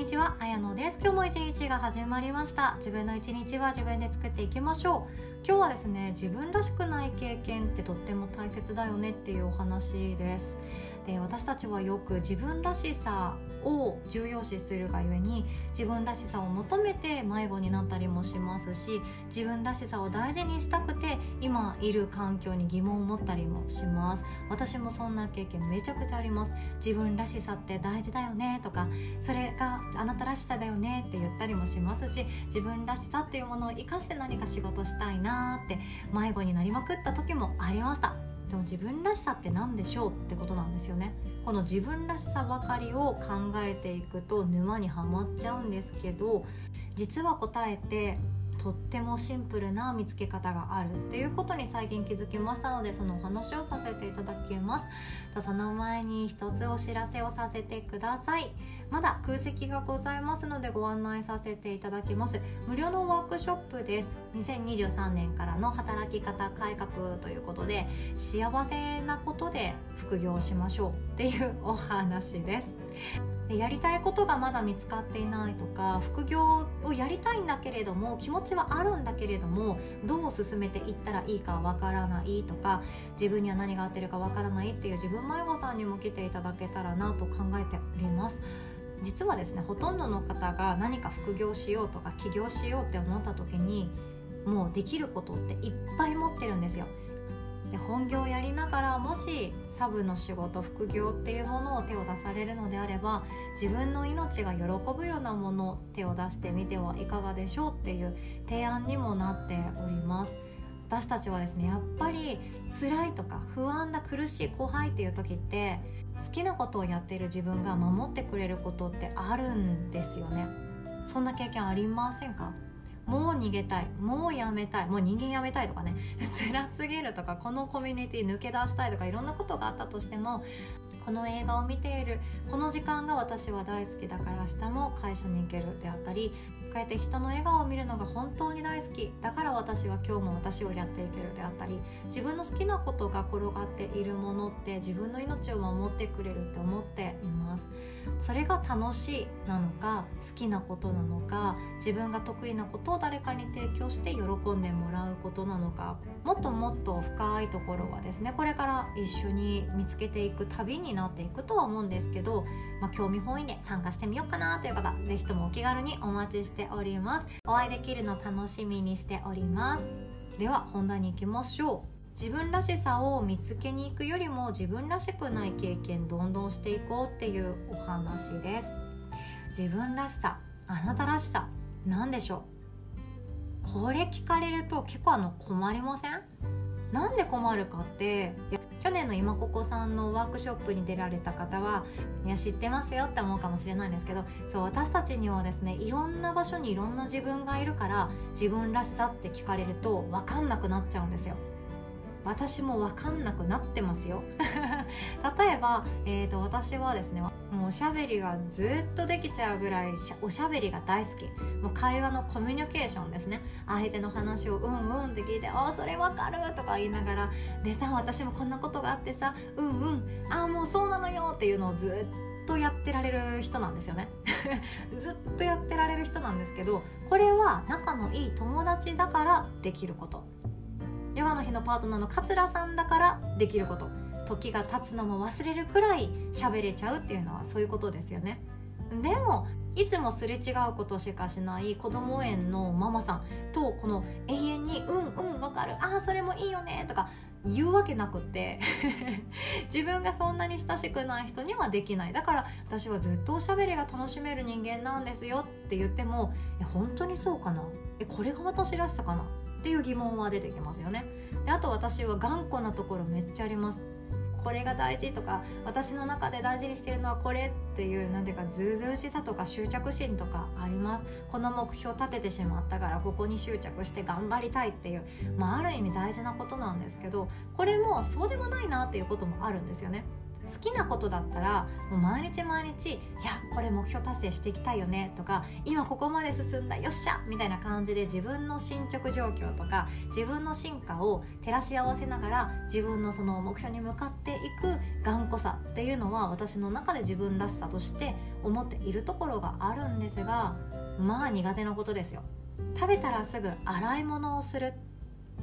にちは、あやのです。今日も一日が始まりました。自分の一日は自分で作っていきましょう。今日はですね自分らしくない経験ってとっても大切だよねっていうお話です。で私たちはよく自分らしさを重要視するがゆえに自分らしさを求めて迷子になったりもしますし自分らしさを大事にしたくて今いる環境に疑問を持ったりもします。私もそんな経験めちゃくちゃあります。自分らしさって大事だよねとかそれがあなたらしさだよねって言ったりもしますし自分らしさっていうものを生かして何か仕事したいなって迷子になりまくった時もありました。でも自分らしさって何でしょうってことなんですよね。この自分らしさばかりを考えていくと沼にはまっちゃうんですけど実は答えてとってもシンプルな見つけ方があるっていうことに最近気づきましたのでそのお話をさせていただきます。その前に一つお知らせをさせてください。まだ空席がございますのでご案内させていただきます。無料のワークショップです。2023年からの働き方改革ということで幸せなことで副業しましょうっていうお話です。やりたいことがまだ見つかっていないとか副業をやりたいんだけれども気持ちはあるんだけれどもどう進めていったらいいかわからないとか自分には何が合ってるかわからないっていう自分迷子さんにも来ていただけたらなと考えております。実はですねほとんどの方が何か副業しようとか起業しようって思った時にもうできることっていっぱい持ってるんですよ。で本業をやりながらもしサブの仕事副業っていうものを手を出されるのであれば自分の命が喜ぶようなもの手を出してみてはいかがでしょうっていう提案にもなっております。私たちはですねやっぱり辛いとか不安だ苦しい怖いっていう時って好きなことをやっている自分が守ってくれることってあるんですよね。そんな経験ありませんか？もう逃げたいもうやめたいもう人間やめたいとかね 辛すぎるとかこのコミュニティ抜け出したいとかいろんなことがあったとしてもこの映画を見ているこの時間が私は大好きだから明日も会社に行けるであったりこうやって人の笑顔を見るのが本当に大好きだから私は今日も私をやっていけるであったり自分の好きなことが転がっているものって自分の命を守ってくれるって思っています。それが楽しいなのか好きなことなのか自分が得意なことを誰かに提供して喜んでもらうことなのかもっともっと深いところはですねこれから一緒に見つけていく旅になっていくとは思うんですけど、まあ、興味本位で参加してみようかなという方是非ともお気軽にお待ちしております。お会いできるの楽しみにしております。では本題に行きましょう。自分らしさを見つけに行くよりも自分らしくない経験どんどんしていこうっていうお話です。自分らしさあなたらしさ何でしょう？これ聞かれると結構あの困りません？なんで困るかって去年の今ここさんのワークショップに出られた方はいや知ってますよって思うかもしれないんですけどそう私たちにはですねいろんな場所にいろんな自分がいるから自分らしさって聞かれると分かんなくなっちゃうんですよ。私も分かんなくなってますよ。例えば、えーと、私はですねもうおしゃべりがずっとできちゃうぐらいおしゃべりが大好き。もう会話のコミュニケーションですね。相手の話をうんうんって聞いて「ああそれ分かる」とか言いながら「でさ私もこんなことがあってさうんうんああもうそうなのよ」っていうのをずっとやってられる人なんですよね。ずっとやってられる人なんですけどこれは仲のいい友達だからできること。ヨガの日のパートナーの桂さんだからできること時が経つのも忘れるくらい喋れちゃうっていうのはそういうことですよね。でもいつもすれ違うことしかしない子ども園のママさんとこの永遠に「うんうんわかるああそれもいいよね」とか言うわけなくって。自分がそんなに親しくない人にはできない。だから私はずっとおしゃべりが楽しめる人間なんですよって言ってもえ本当にそうかな？えこれが私らしさかな？っていう疑問は出てきますよね。であと私は頑固なところめっちゃあります。これが大事とか私の中で大事にしてるのはこれっていう何ていうかずうずうしさとか執着心とかあります。この目標立ててしまったからここに執着して頑張りたいっていう、まあ、ある意味大事なことなんですけどこれもそうでもないなっていうこともあるんですよね。好きなことだったらもう毎日毎日「いやこれ目標達成していきたいよね」とか「今ここまで進んだよっしゃ!」みたいな感じで自分の進捗状況とか自分の進化を照らし合わせながら自分のその目標に向かっていく頑固さっていうのは私の中で自分らしさとして思っているところがあるんですがまあ苦手なことですよ。食べたらすぐ洗い物をする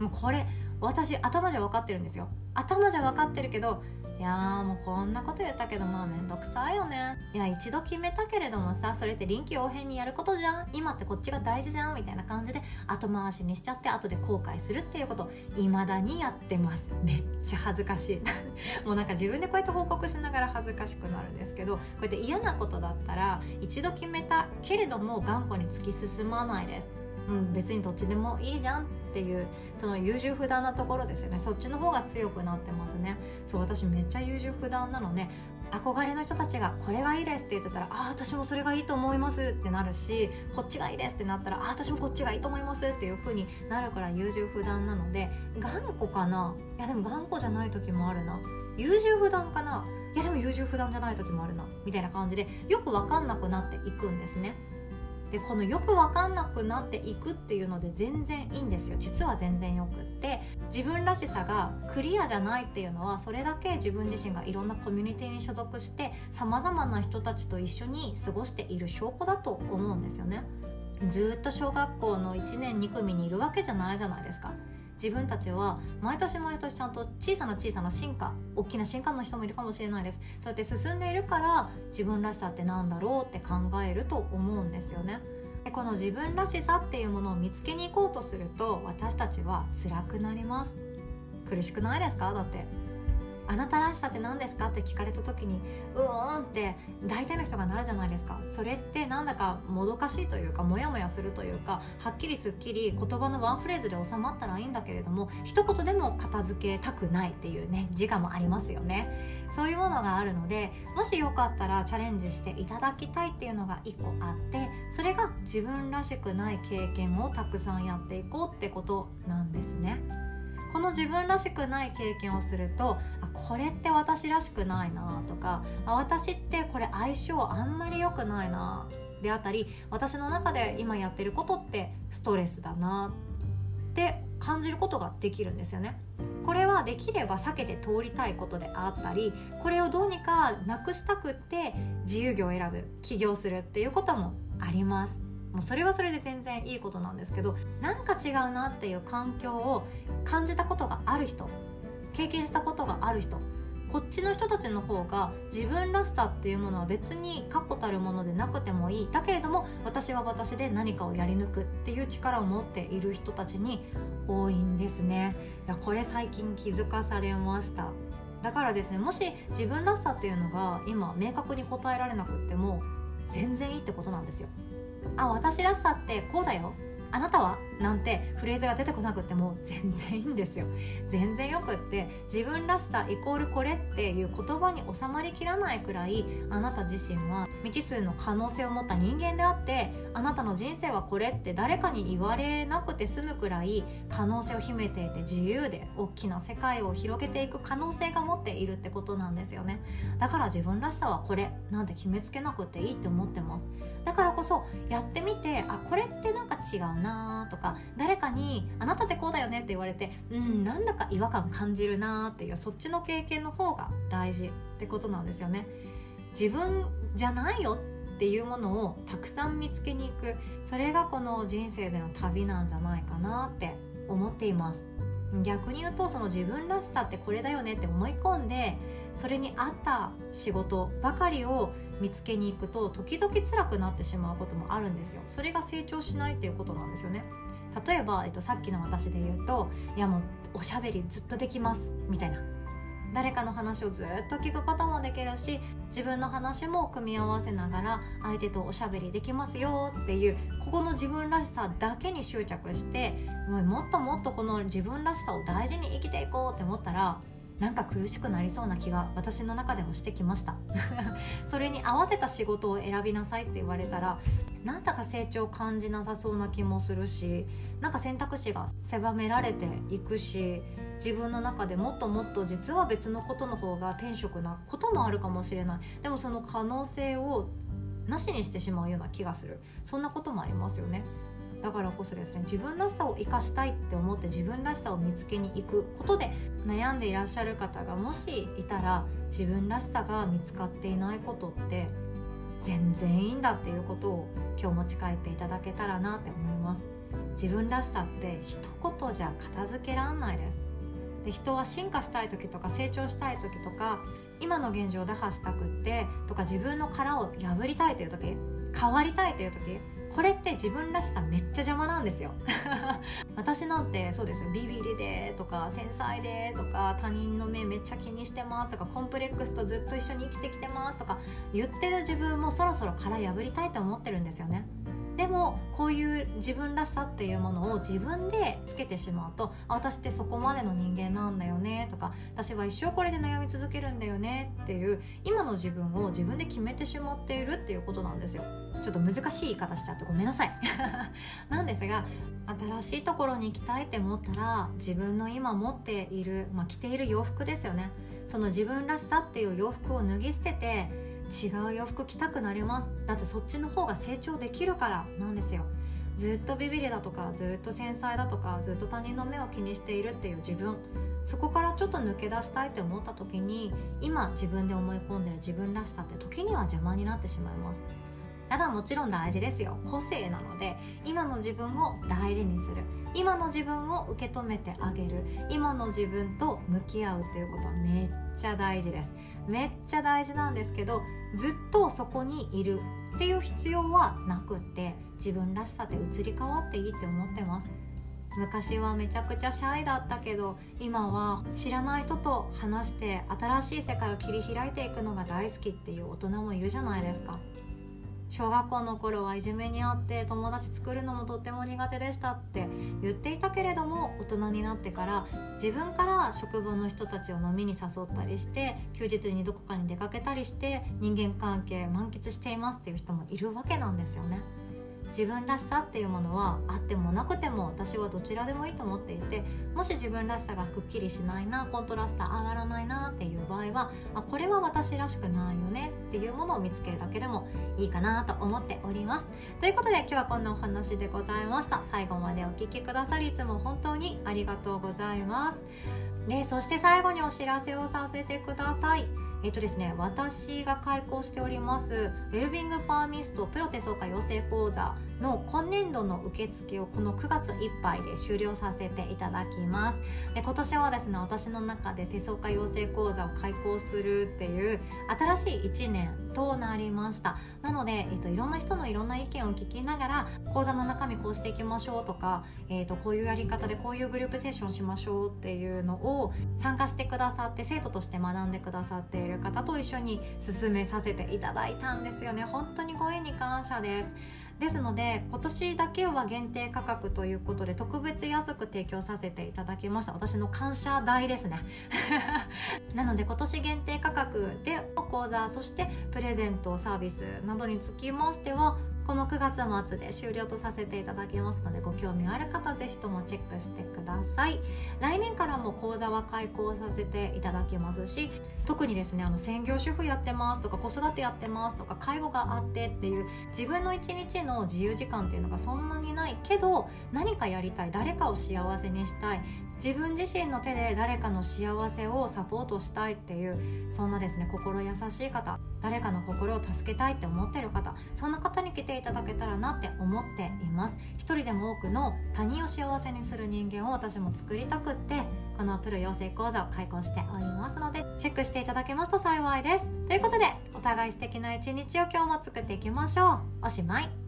もうこれ私頭じゃ分かってるんですよ。頭じゃ分かってるけどいやーもうこんなこと言ったけどまあめんどくさいよね。いや一度決めたけれどもさそれって臨機応変にやることじゃん。今ってこっちが大事じゃんみたいな感じで後回しにしちゃって後で後悔するっていうこと未だにやってます。めっちゃ恥ずかしい。もうなんか自分でこうやって報告しながら恥ずかしくなるんですけどこうやって嫌なことだったら一度決めたけれども頑固に突き進まないです。うん、別にどっちでもいいじゃんっていうその優柔不断なところですよね。そっちの方が強くなってますね。そう私めっちゃ優柔不断なの、ね、憧れの人たちがこれがいいですって言ってたらああ私もそれがいいと思いますってなるしこっちがいいですってなったらあ私もこっちがいいと思いますっていう風になるから優柔不断なので頑固かな？いやでも頑固じゃない時もあるな。優柔不断かな？いやでも優柔不断じゃない時もあるな。みたいな感じでよく分かんなくなっていくんですね。でこのよく分かんなくなっていくっていうので全然いいんですよ。実は全然よくって。自分らしさがクリアじゃないっていうのはそれだけ自分自身がいろんなコミュニティに所属してさまざまな人たちと一緒に過ごしている証拠だと思うんですよね。ずっと小学校の1年2組にいるわけじゃないじゃないですか。自分たちは毎年毎年ちゃんと小さな小さな進化大きな進化の人もいるかもしれないです。そうやって進んでいるから自分らしさってなんだろうって考えると思うんですよね。でこの自分らしさっていうものを見つけに行こうとすると私たちは辛くなります。苦しくないですか？だって。あなたらしさって何ですか？って聞かれた時にうーんって大体の人がなるじゃないですか。それってなんだかもどかしいというかモヤモヤするというかはっきりすっきり言葉のワンフレーズで収まったらいいんだけれども一言でも片付けたくないっていうね自我もありますよね。そういうものがあるのでもしよかったらチャレンジしていただきたいっていうのが1個あってそれが自分らしくない経験をたくさんやっていこうってことなんですね。この自分らしくない経験をするとあこれって私らしくないなとかあ私ってこれ相性あんまり良くないなであったり私の中で今やってることってストレスだなって感じることができるんですよね。これはできれば避けて通りたいことであったりこれをどうにかなくしたくって自由業を選ぶ起業するっていうこともあります。もうそれはそれで全然いいことなんですけどなんか違うなっていう環境を感じたことがある人経験したことがある人こっちの人たちの方が自分らしさっていうものは別に確固たるものでなくてもいい。だけれども私は私で何かをやり抜くっていう力を持っている人たちに多いんですね。いやこれ最近気づかされました。だからですねもし自分らしさっていうのが今明確に答えられなくっても全然いいってことなんですよ。あ私らしさってこうだよ。あなたは？なんてフレーズが出てこなくても全然いいんですよ。全然よくって自分らしさイコールこれっていう言葉に収まりきらないくらいあなた自身は未知数の可能性を持った人間であってあなたの人生はこれって誰かに言われなくて済むくらい可能性を秘めていて自由で大きな世界を広げていく可能性が持っているってことなんですよね。だから自分らしさはこれなんて決めつけなくていいって思ってます。だからこそやってみてあこれってなんか違うなとか誰かに「あなたってこうだよね」って言われてうんなんだか違和感感じるなっていうそっちの経験の方が大事ってことなんですよね。自分じゃないよっていうものをたくさん見つけに行くそれがこの人生での旅なんじゃないかなって思っています逆に言うとその自分らしさってこれだよねって思い込んでそれに合った仕事ばかりを見つけに行くと時々辛くなってしまうこともあるんですよ。それが成長しないっていうことなんですよね。例えば、えっと、さっきの私で言うといやもうおしゃべりずっとできます。みたいな。誰かの話をずっと聞くこともできるし自分の話も組み合わせながら相手とおしゃべりできますよ。っていうここの自分らしさだけに執着してもっともっとこの自分らしさを大事に生きていこうって思ったらなんか苦しくなりそうな気が私の中でもしてきました。それに合わせた仕事を選びなさいって言われたらなんだか成長を感じなさそうな気もするしなんか選択肢が狭められていくし自分の中でもっともっと実は別のことの方が転職なこともあるかもしれない。でもその可能性をなしにしてしまうような気がする。そんなこともありますよね。だからこそですね自分らしさを生かしたいって思って自分らしさを見つけに行くことで悩んでいらっしゃる方がもしいたら自分らしさが見つかっていないことって全然いいんだっていうことを今日持ち帰っていただけたらなって思います。自分らしさって一言じゃ片付けらんないです。で人は進化したい時とか成長したい時とか今の現状を打破したくってとか自分の殻を破りたいという時変わりたいという時これって自分らしさめっちゃ邪魔なんですよ。私なんてそうですビビりでとか繊細でとか他人の目めっちゃ気にしてますとかコンプレックスとずっと一緒に生きてきてますとか言ってる自分もそろそろ殻破りたいと思ってるんですよね。でもこういう自分らしさっていうものを自分でつけてしまうと私ってそこまでの人間なんだよねとか私は一生これで悩み続けるんだよねっていう今の自分を自分で決めてしまっているっていうことなんですよ。ちょっと難しい言い方しちゃってごめんなさい。なんですが新しいところに行きたいって思ったら自分の今持っている、まあ、着ている洋服ですよね。その自分らしさっていう洋服を脱ぎ捨てて違う洋服着たくなります。だってそっちの方が成長できるからなんですよ。ずっとビビりだとかずっと繊細だとかずっと他人の目を気にしているっていう自分。そこからちょっと抜け出したいって思った時に今自分で思い込んでる自分らしさって時には邪魔になってしまいます。ただもちろん大事ですよ。個性なので今の自分を大事にする。今の自分を受け止めてあげる。今の自分と向き合うっていうことはめっちゃ大事です。めっちゃ大事なんですけどずっとそこにいるっていう必要はなくって自分らしさで移り変わっていいって思ってます。昔はめちゃくちゃシャイだったけど今は知らない人と話して新しい世界を切り開いていくのが大好きっていう大人もいるじゃないですか。小学校の頃はいじめにあって友達作るのもとっても苦手でしたって言っていたけれども大人になってから自分から職場の人たちを飲みに誘ったりして休日にどこかに出かけたりして人間関係満喫していますっていう人もいるわけなんですよね。自分らしさっていうものはあってもなくても私はどちらでもいいと思っていてもし自分らしさがくっきりしないなコントラスト上がらないなっていう場合はあこれは私らしくないよねっていうものを見つけるだけでもいいかなと思っております。ということで今日はこんなお話でございました。最後までお聴きくださりいつも本当にありがとうございます。でそして最後にお知らせをさせてください。えっとですね、私が開講しておりますウェルビングパーミストプロテソカ養成講座の今年度の受付をこの9月いっぱいで終了させていただきます。で今年はですね私の中で手相科養成講座を開講するっていう新しい1年となりました。なので、えっと、いろんな人のいろんな意見を聞きながら講座の中身こうしていきましょうとか、えっと、こういうやり方でこういうグループセッションしましょうっていうのを参加してくださって生徒として学んでくださっている方と一緒に進めさせていただいたんですよね。本当にご縁に感謝です。ですので今年だけは限定価格ということで特別安く提供させていただきました。私の感謝代ですね。なので今年限定価格で講座そしてプレゼントサービスなどにつきましてはこの9月末で終了とさせていただきますのでご興味ある方ぜひともチェックしてください。来年からも講座は開講させていただきますし特にですねあの専業主婦やってますとか子育てやってますとか介護があってっていう自分の一日の自由時間っていうのがそんなにないけど何かやりたい誰かを幸せにしたい自分自身の手で誰かの幸せをサポートしたいっていうそんなですね心優しい方誰かの心を助けたいって思ってる方そんな方に来ていただけたらなって思っています。一人でも多くの他人を幸せにする人間を私も作りたくってこのプロ養成講座を開講しておりますのでチェックしていただけますと幸いです。ということでお互い素敵な一日を今日も作っていきましょう。おしまい。